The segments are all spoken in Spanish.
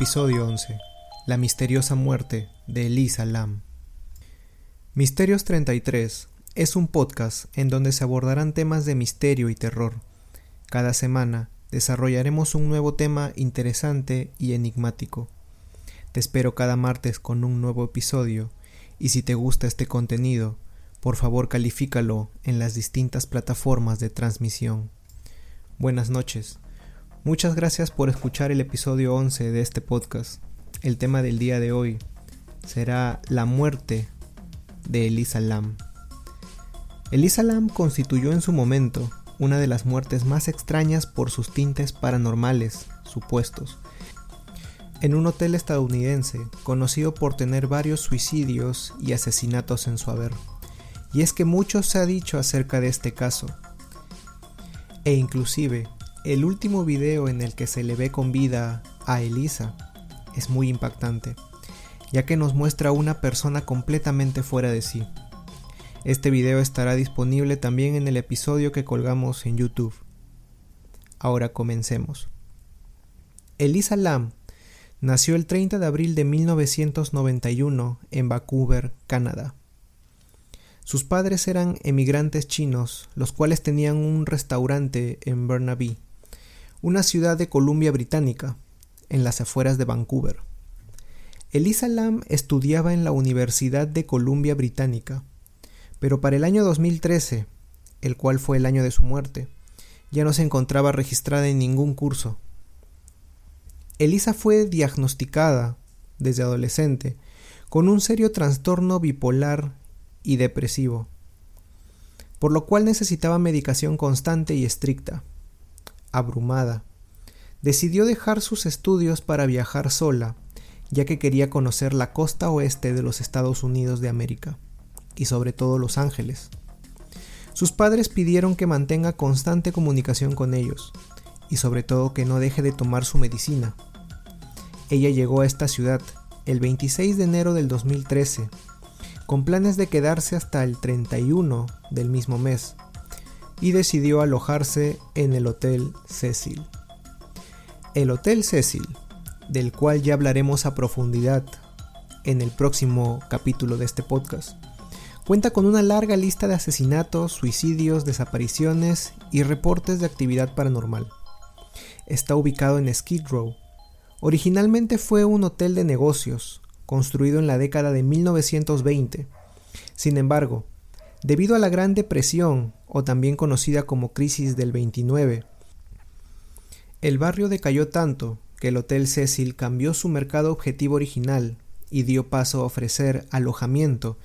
Episodio 11. La misteriosa muerte de Elisa Lam. Misterios 33 es un podcast en donde se abordarán temas de misterio y terror. Cada semana desarrollaremos un nuevo tema interesante y enigmático. Te espero cada martes con un nuevo episodio y si te gusta este contenido, por favor califícalo en las distintas plataformas de transmisión. Buenas noches. Muchas gracias por escuchar el episodio 11 de este podcast. El tema del día de hoy será la muerte de Elisa Lam. Elisa Lam constituyó en su momento una de las muertes más extrañas por sus tintes paranormales supuestos. En un hotel estadounidense conocido por tener varios suicidios y asesinatos en su haber. Y es que mucho se ha dicho acerca de este caso. E inclusive el último video en el que se le ve con vida a Elisa es muy impactante, ya que nos muestra una persona completamente fuera de sí. Este video estará disponible también en el episodio que colgamos en YouTube. Ahora comencemos. Elisa Lam nació el 30 de abril de 1991 en Vancouver, Canadá. Sus padres eran emigrantes chinos, los cuales tenían un restaurante en Burnaby, una ciudad de Columbia Británica, en las afueras de Vancouver. Elisa Lam estudiaba en la Universidad de Columbia Británica, pero para el año 2013, el cual fue el año de su muerte, ya no se encontraba registrada en ningún curso. Elisa fue diagnosticada, desde adolescente, con un serio trastorno bipolar y depresivo, por lo cual necesitaba medicación constante y estricta abrumada. Decidió dejar sus estudios para viajar sola, ya que quería conocer la costa oeste de los Estados Unidos de América, y sobre todo Los Ángeles. Sus padres pidieron que mantenga constante comunicación con ellos, y sobre todo que no deje de tomar su medicina. Ella llegó a esta ciudad el 26 de enero del 2013, con planes de quedarse hasta el 31 del mismo mes, y decidió alojarse en el Hotel Cecil. El Hotel Cecil, del cual ya hablaremos a profundidad en el próximo capítulo de este podcast, cuenta con una larga lista de asesinatos, suicidios, desapariciones y reportes de actividad paranormal. Está ubicado en Skid Row. Originalmente fue un hotel de negocios, construido en la década de 1920. Sin embargo, Debido a la Gran Depresión, o también conocida como crisis del 29, el barrio decayó tanto que el Hotel Cecil cambió su mercado objetivo original y dio paso a ofrecer alojamiento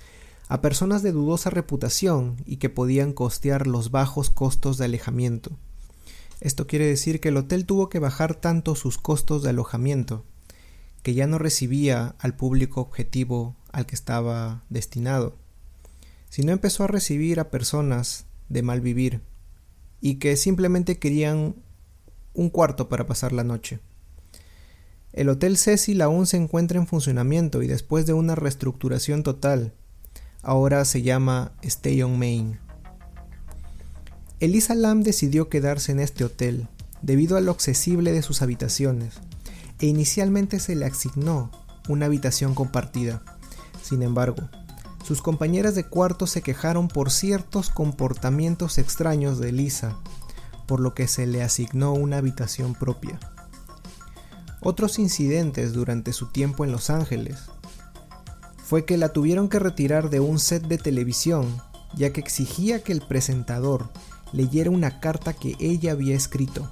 a personas de dudosa reputación y que podían costear los bajos costos de alejamiento. Esto quiere decir que el hotel tuvo que bajar tanto sus costos de alojamiento que ya no recibía al público objetivo al que estaba destinado sino empezó a recibir a personas de mal vivir y que simplemente querían un cuarto para pasar la noche. El Hotel Cecil aún se encuentra en funcionamiento y después de una reestructuración total, ahora se llama Stay on Main. Elisa Lam decidió quedarse en este hotel debido a lo accesible de sus habitaciones e inicialmente se le asignó una habitación compartida. Sin embargo, sus compañeras de cuarto se quejaron por ciertos comportamientos extraños de Lisa, por lo que se le asignó una habitación propia. Otros incidentes durante su tiempo en Los Ángeles fue que la tuvieron que retirar de un set de televisión, ya que exigía que el presentador leyera una carta que ella había escrito.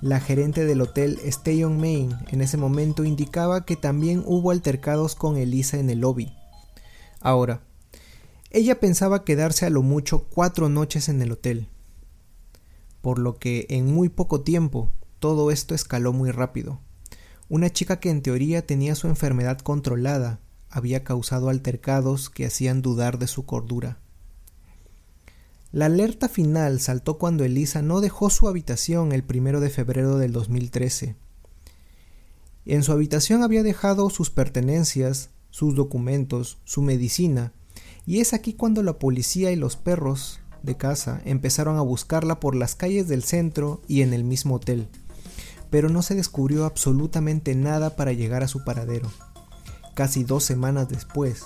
La gerente del hotel Stay on Main en ese momento indicaba que también hubo altercados con Elisa en el lobby Ahora, ella pensaba quedarse a lo mucho cuatro noches en el hotel, por lo que en muy poco tiempo todo esto escaló muy rápido. Una chica que en teoría tenía su enfermedad controlada había causado altercados que hacían dudar de su cordura. La alerta final saltó cuando Elisa no dejó su habitación el primero de febrero del 2013. En su habitación había dejado sus pertenencias, sus documentos, su medicina, y es aquí cuando la policía y los perros de casa empezaron a buscarla por las calles del centro y en el mismo hotel, pero no se descubrió absolutamente nada para llegar a su paradero. Casi dos semanas después,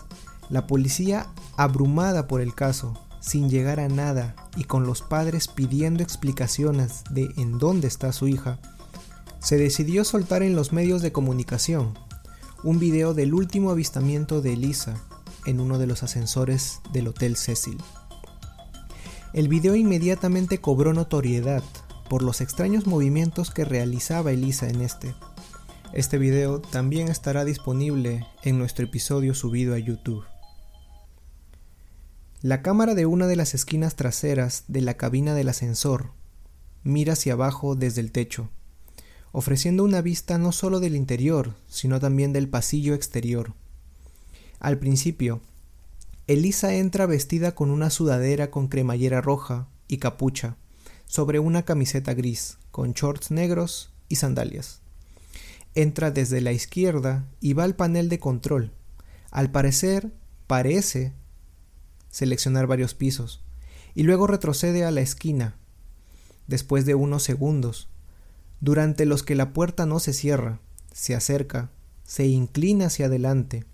la policía, abrumada por el caso, sin llegar a nada y con los padres pidiendo explicaciones de en dónde está su hija, se decidió soltar en los medios de comunicación un video del último avistamiento de Elisa en uno de los ascensores del Hotel Cecil. El video inmediatamente cobró notoriedad por los extraños movimientos que realizaba Elisa en este. Este video también estará disponible en nuestro episodio subido a YouTube. La cámara de una de las esquinas traseras de la cabina del ascensor mira hacia abajo desde el techo, ofreciendo una vista no solo del interior, sino también del pasillo exterior. Al principio, Elisa entra vestida con una sudadera con cremallera roja y capucha, sobre una camiseta gris, con shorts negros y sandalias. Entra desde la izquierda y va al panel de control. Al parecer, parece seleccionar varios pisos, y luego retrocede a la esquina, después de unos segundos, durante los que la puerta no se cierra, se acerca, se inclina hacia adelante,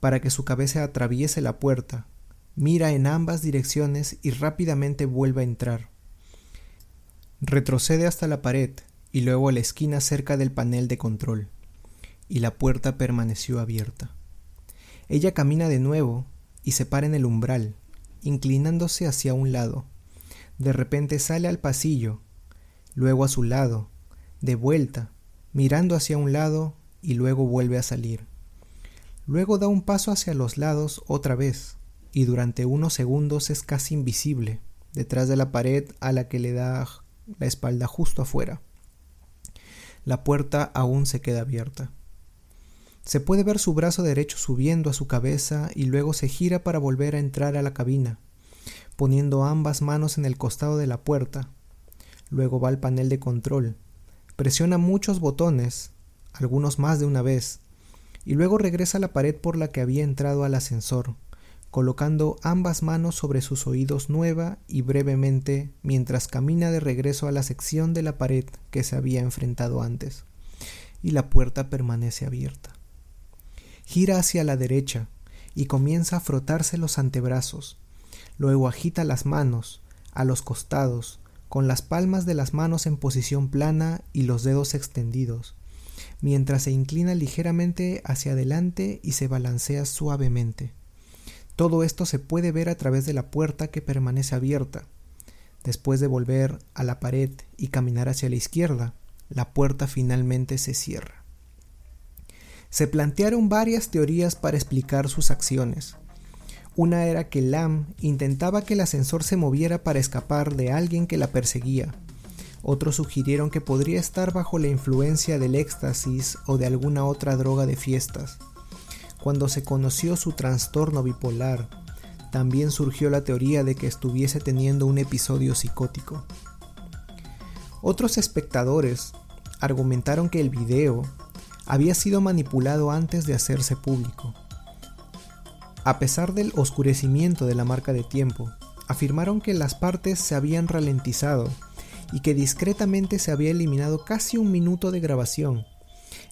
para que su cabeza atraviese la puerta, mira en ambas direcciones y rápidamente vuelve a entrar. Retrocede hasta la pared y luego a la esquina cerca del panel de control, y la puerta permaneció abierta. Ella camina de nuevo y se para en el umbral, inclinándose hacia un lado. De repente sale al pasillo, luego a su lado, de vuelta, mirando hacia un lado y luego vuelve a salir. Luego da un paso hacia los lados otra vez, y durante unos segundos es casi invisible, detrás de la pared a la que le da la espalda justo afuera. La puerta aún se queda abierta. Se puede ver su brazo derecho subiendo a su cabeza y luego se gira para volver a entrar a la cabina, poniendo ambas manos en el costado de la puerta. Luego va al panel de control, presiona muchos botones, algunos más de una vez, y luego regresa a la pared por la que había entrado al ascensor colocando ambas manos sobre sus oídos nueva y brevemente mientras camina de regreso a la sección de la pared que se había enfrentado antes, y la puerta permanece abierta. Gira hacia la derecha y comienza a frotarse los antebrazos, luego agita las manos a los costados, con las palmas de las manos en posición plana y los dedos extendidos, mientras se inclina ligeramente hacia adelante y se balancea suavemente. Todo esto se puede ver a través de la puerta que permanece abierta. Después de volver a la pared y caminar hacia la izquierda, la puerta finalmente se cierra. Se plantearon varias teorías para explicar sus acciones. Una era que Lam intentaba que el ascensor se moviera para escapar de alguien que la perseguía. Otros sugirieron que podría estar bajo la influencia del éxtasis o de alguna otra droga de fiestas. Cuando se conoció su trastorno bipolar, también surgió la teoría de que estuviese teniendo un episodio psicótico. Otros espectadores argumentaron que el video había sido manipulado antes de hacerse público. A pesar del oscurecimiento de la marca de tiempo, afirmaron que las partes se habían ralentizado y que discretamente se había eliminado casi un minuto de grabación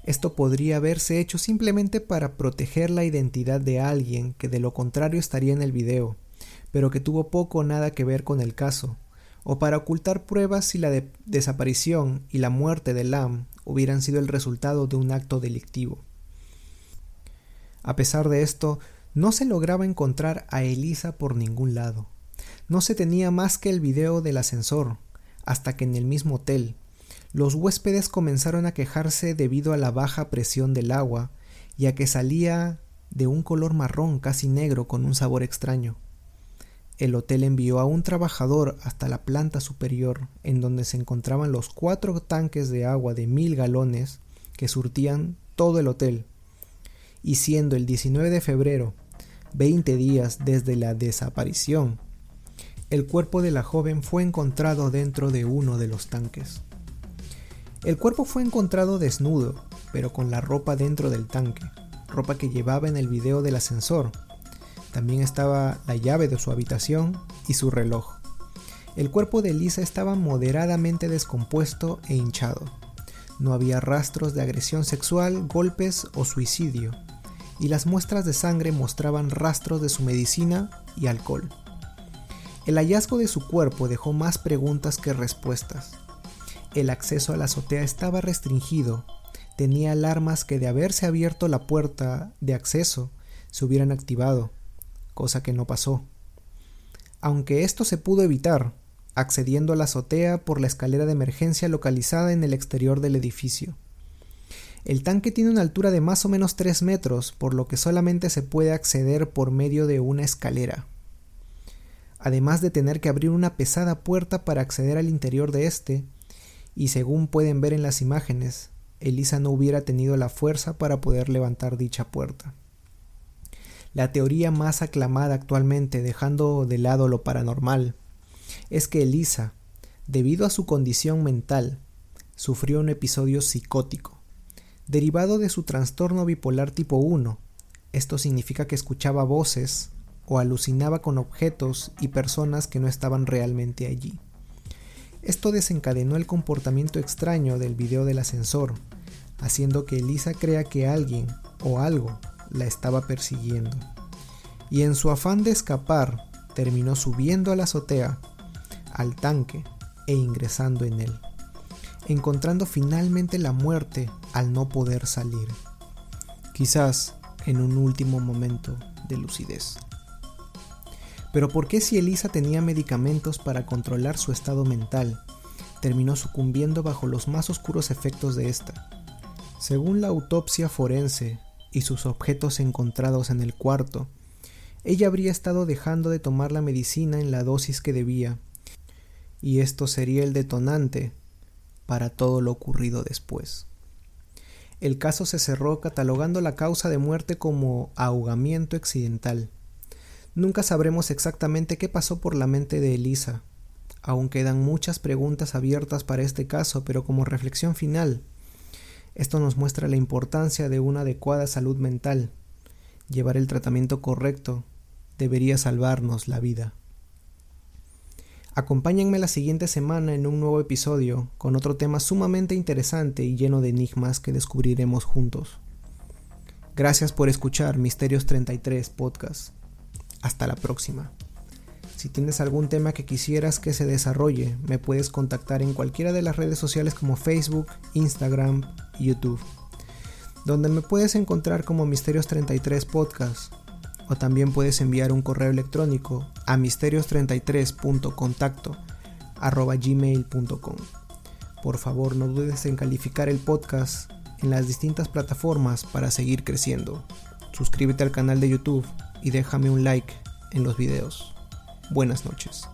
esto podría haberse hecho simplemente para proteger la identidad de alguien que de lo contrario estaría en el video, pero que tuvo poco o nada que ver con el caso, o para ocultar pruebas si la desaparición y la muerte de Lam hubieran sido el resultado de un acto delictivo. A pesar de esto, no se lograba encontrar a Elisa por ningún lado. No se tenía más que el video del ascensor, hasta que en el mismo hotel, los huéspedes comenzaron a quejarse debido a la baja presión del agua y a que salía de un color marrón casi negro con un sabor extraño. El hotel envió a un trabajador hasta la planta superior, en donde se encontraban los cuatro tanques de agua de mil galones que surtían todo el hotel. Y siendo el 19 de febrero, 20 días desde la desaparición, el cuerpo de la joven fue encontrado dentro de uno de los tanques. El cuerpo fue encontrado desnudo, pero con la ropa dentro del tanque, ropa que llevaba en el video del ascensor. También estaba la llave de su habitación y su reloj. El cuerpo de Lisa estaba moderadamente descompuesto e hinchado. No había rastros de agresión sexual, golpes o suicidio, y las muestras de sangre mostraban rastros de su medicina y alcohol. El hallazgo de su cuerpo dejó más preguntas que respuestas. El acceso a la azotea estaba restringido, tenía alarmas que de haberse abierto la puerta de acceso se hubieran activado, cosa que no pasó. Aunque esto se pudo evitar, accediendo a la azotea por la escalera de emergencia localizada en el exterior del edificio. El tanque tiene una altura de más o menos 3 metros, por lo que solamente se puede acceder por medio de una escalera. Además de tener que abrir una pesada puerta para acceder al interior de este, y según pueden ver en las imágenes, Elisa no hubiera tenido la fuerza para poder levantar dicha puerta. La teoría más aclamada actualmente, dejando de lado lo paranormal, es que Elisa, debido a su condición mental, sufrió un episodio psicótico, derivado de su trastorno bipolar tipo 1. Esto significa que escuchaba voces o alucinaba con objetos y personas que no estaban realmente allí. Esto desencadenó el comportamiento extraño del video del ascensor, haciendo que Elisa crea que alguien o algo la estaba persiguiendo. Y en su afán de escapar, terminó subiendo a la azotea al tanque e ingresando en él, encontrando finalmente la muerte al no poder salir, quizás en un último momento de lucidez. Pero ¿por qué si Elisa tenía medicamentos para controlar su estado mental, terminó sucumbiendo bajo los más oscuros efectos de esta? Según la autopsia forense y sus objetos encontrados en el cuarto, ella habría estado dejando de tomar la medicina en la dosis que debía y esto sería el detonante para todo lo ocurrido después. El caso se cerró catalogando la causa de muerte como ahogamiento accidental. Nunca sabremos exactamente qué pasó por la mente de Elisa. Aún quedan muchas preguntas abiertas para este caso, pero como reflexión final, esto nos muestra la importancia de una adecuada salud mental. Llevar el tratamiento correcto debería salvarnos la vida. Acompáñenme la siguiente semana en un nuevo episodio con otro tema sumamente interesante y lleno de enigmas que descubriremos juntos. Gracias por escuchar Misterios 33 Podcast. Hasta la próxima. Si tienes algún tema que quisieras que se desarrolle, me puedes contactar en cualquiera de las redes sociales como Facebook, Instagram YouTube, donde me puedes encontrar como Misterios 33 Podcast o también puedes enviar un correo electrónico a misterios33.contacto gmail.com. Por favor, no dudes en calificar el podcast en las distintas plataformas para seguir creciendo. Suscríbete al canal de YouTube y déjame un like en los videos. Buenas noches.